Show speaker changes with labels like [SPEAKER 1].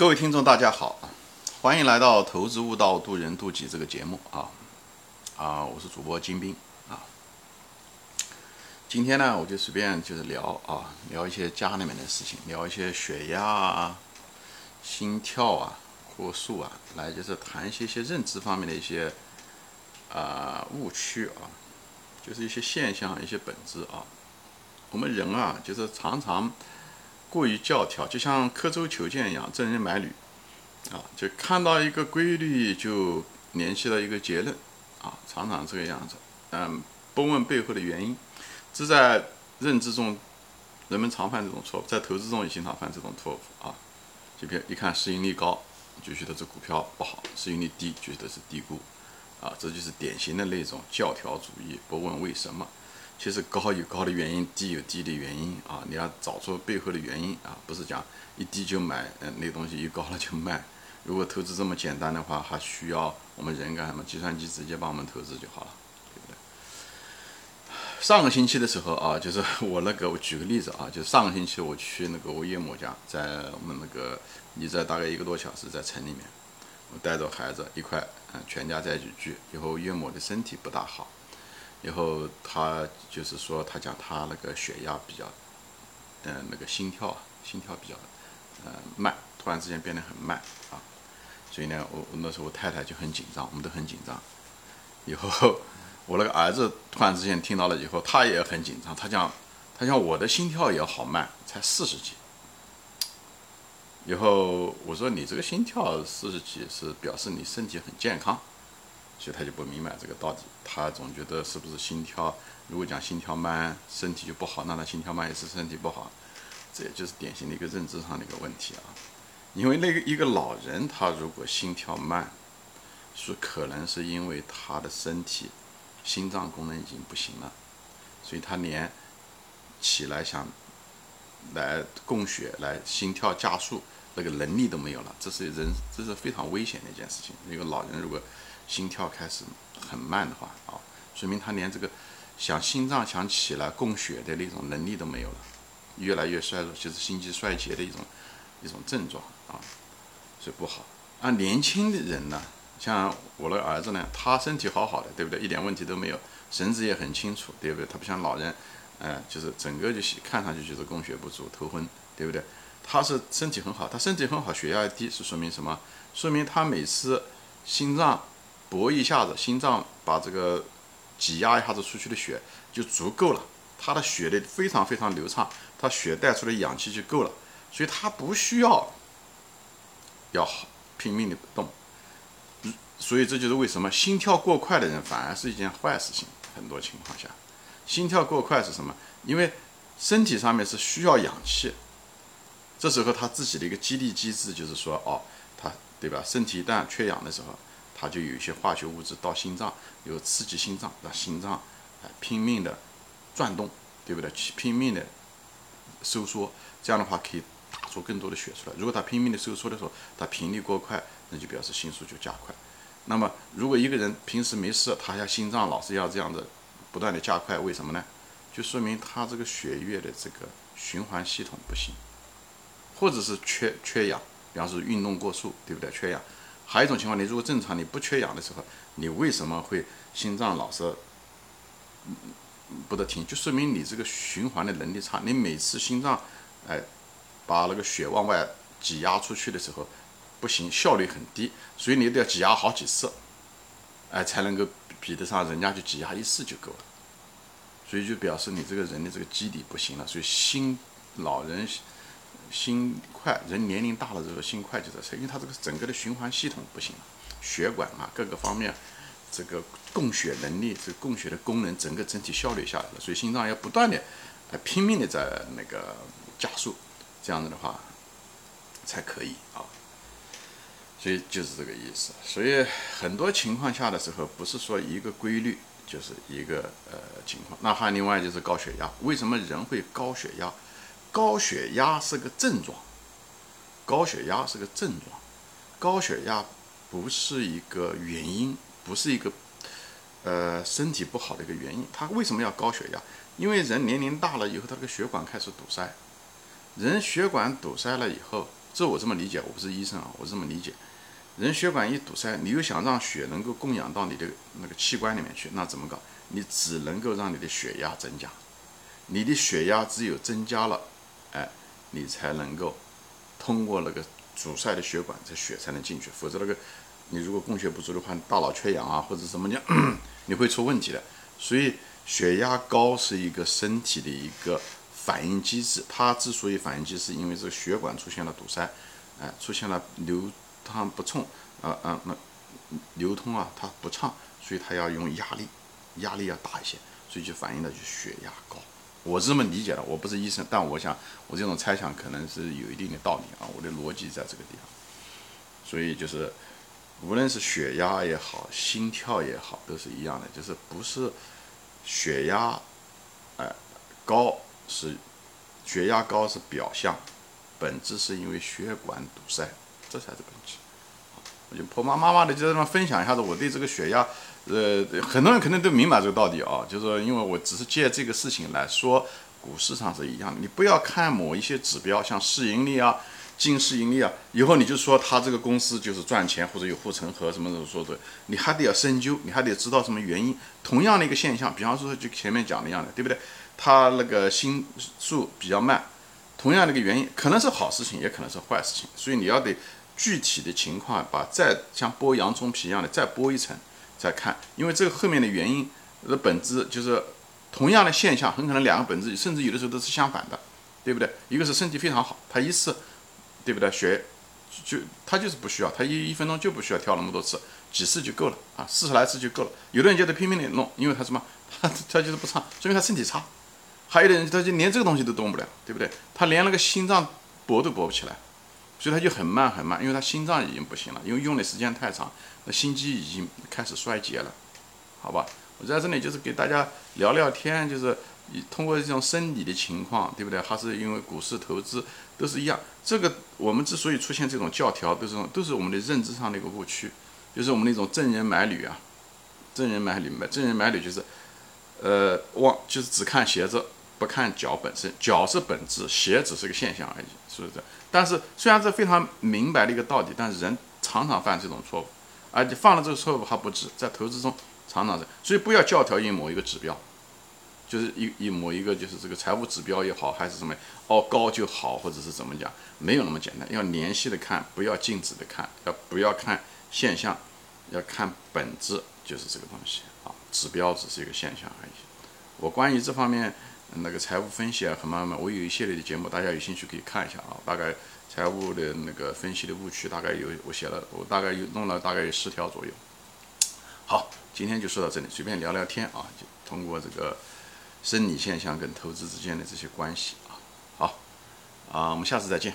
[SPEAKER 1] 各位听众，大家好，欢迎来到《投资悟道，渡人渡己》这个节目啊啊！我是主播金兵啊。今天呢，我就随便就是聊啊，聊一些家里面的事情，聊一些血压啊、心跳啊、过速啊，来就是谈一些些认知方面的一些啊误区啊，就是一些现象、一些本质啊。我们人啊，就是常常。过于教条，就像刻舟求剑一样，赠人买履，啊，就看到一个规律就联系到一个结论，啊，常常这个样子，嗯，不问背后的原因，这在认知中，人们常犯这种错误，在投资中也经常犯这种错误啊，就比如一看市盈率高，就觉得这股票不好；市盈率低，觉得是低估，啊，这就是典型的那种教条主义，不问为什么。其实高有高的原因，低有低的原因啊！你要找出背后的原因啊，不是讲一低就买，嗯，那东西一高了就卖。如果投资这么简单的话，还需要我们人干什么？计算机直接帮我们投资就好了，对不对？上个星期的时候啊，就是我那个，我举个例子啊，就上个星期我去那个我岳母家，在我们那个你在大概一个多小时在城里面，我带着孩子一块，嗯，全家在一起聚。以后岳母的身体不大好。以后他就是说，他讲他那个血压比较，嗯，那个心跳啊，心跳比较，呃，慢，突然之间变得很慢啊。所以呢，我那时候我太太就很紧张，我们都很紧张。以后我那个儿子突然之间听到了以后，他也很紧张。他讲，他讲我的心跳也好慢，才四十几。以后我说你这个心跳四十几是表示你身体很健康。所以他就不明白这个道理，他总觉得是不是心跳？如果讲心跳慢，身体就不好，那他心跳慢也是身体不好，这也就是典型的一个认知上的一个问题啊。因为那个一个老人，他如果心跳慢，是可能是因为他的身体心脏功能已经不行了，所以他连起来想来供血、来心跳加速那个能力都没有了，这是人，这是非常危险的一件事情。一个老人如果心跳开始很慢的话啊，说明他连这个想心脏想起来供血的那种能力都没有了，越来越衰弱，就是心肌衰竭的一种一种症状啊，所以不好。而年轻的人呢，像我的儿子呢，他身体好好的，对不对？一点问题都没有，神志也很清楚，对不对？他不像老人，呃，就是整个就是看上去就是供血不足、头昏，对不对？他是身体很好，他身体很好，血压低是说明什么？说明他每次心脏。搏一下子，心脏把这个挤压一下子出去的血就足够了，他的血的非常非常流畅，他血带出的氧气就够了，所以他不需要要拼命的动，所以这就是为什么心跳过快的人反而是一件坏事情。很多情况下，心跳过快是什么？因为身体上面是需要氧气，这时候他自己的一个激励机制就是说，哦，他对吧？身体一旦缺氧的时候。它就有一些化学物质到心脏，有刺激心脏，让心脏啊拼命的转动，对不对？去拼命的收缩，这样的话可以打出更多的血出来。如果它拼命的收缩的时候，它频率过快，那就表示心速就加快。那么如果一个人平时没事，他要心脏老是要这样的不断的加快，为什么呢？就说明他这个血液的这个循环系统不行，或者是缺缺氧，比方说运动过速，对不对？缺氧。还有一种情况，你如果正常，你不缺氧的时候，你为什么会心脏老是不得停？就说明你这个循环的能力差。你每次心脏哎把那个血往外挤压出去的时候不行，效率很低，所以你得要挤压好几次，哎才能够比得上人家就挤压一次就够了。所以就表示你这个人的这个基底不行了。所以心老人。心快，人年龄大了之后心快就在，因为他这个整个的循环系统不行了，血管啊各个方面，这个供血能力，这供血的功能，整个整体效率下来了，所以心脏要不断的，拼命的在那个加速，这样子的话才可以啊，所以就是这个意思。所以很多情况下的时候，不是说一个规律就是一个呃情况，那还另外就是高血压，为什么人会高血压？高血压是个症状，高血压是个症状，高血压不是一个原因，不是一个呃身体不好的一个原因。他为什么要高血压？因为人年龄大了以后，他这个血管开始堵塞，人血管堵塞了以后，这我这么理解，我不是医生啊，我这么理解。人血管一堵塞，你又想让血能够供养到你的那个器官里面去，那怎么搞？你只能够让你的血压增加。你的血压只有增加了，你才能够通过那个阻塞的血管，这血才能进去。否则那个你如果供血不足的话，大脑缺氧啊，或者什么讲，你会出问题的。所以血压高是一个身体的一个反应机制。它之所以反应机制，因为这个血管出现了堵塞，哎，出现了流。它不冲，啊啊那流通啊，它不畅，所以它要用压力，压力要大一些，所以就反映的就血压高。我是这么理解的，我不是医生，但我想我这种猜想可能是有一定的道理啊，我的逻辑在这个地方。所以就是无论是血压也好，心跳也好，都是一样的，就是不是血压哎高是血压高是表象，本质是因为血管堵塞。这才是本质。我就婆婆妈妈的就在那分享一下子，我对这个血压，呃，很多人肯定都明白这个道理啊。就是说，因为我只是借这个事情来说，股市上是一样的。你不要看某一些指标，像市盈率啊、净市盈率啊，以后你就说他这个公司就是赚钱或者有护城河什么的说的，你还得要深究，你还得知道什么原因。同样的一个现象，比方说就前面讲的一样的，对不对？他那个心速比较慢，同样的一个原因，可能是好事情，也可能是坏事情，所以你要得。具体的情况，把再像剥洋葱皮一样的再剥一层，再看，因为这个后面的原因的本质就是同样的现象，很可能两个本质甚至有的时候都是相反的，对不对？一个是身体非常好，他一次，对不对？血就他就是不需要，他一一分钟就不需要跳那么多次，几次就够了啊，四十来次就够了。有的人就得拼命的弄，因为他什么，他 他就是不唱，说明他身体差。还有的人他就连这个东西都动不了，对不对？他连那个心脏搏都搏不起来。所以他就很慢很慢，因为他心脏已经不行了，因为用的时间太长，那心肌已经开始衰竭了，好吧？我在这里就是给大家聊聊天，就是通过这种生理的情况，对不对？还是因为股市投资都是一样。这个我们之所以出现这种教条，都是都是我们的认知上的一个误区，就是我们那种赠人买履啊，赠人买履买赠人买履就是，呃，往就是只看鞋子。不看脚本身，脚是本质，鞋只是个现象而已，是不是？但是虽然这非常明白的一个道理，但是人常常犯这种错误，而且犯了这个错误还不止，在投资中常常是，所以不要教条一某一个指标，就是一一某一个就是这个财务指标也好，还是什么哦高就好，或者是怎么讲，没有那么简单，要联系的看，不要静止的看，要不要看现象，要看本质，就是这个东西啊，指标只是一个现象而已。我关于这方面。那个财务分析啊，很慢慢，我有一系列的节目，大家有兴趣可以看一下啊。大概财务的那个分析的误区，大概有我写了，我大概有弄了大概有十条左右。好，今天就说到这里，随便聊聊天啊，就通过这个生理现象跟投资之间的这些关系啊。好，啊，我们下次再见。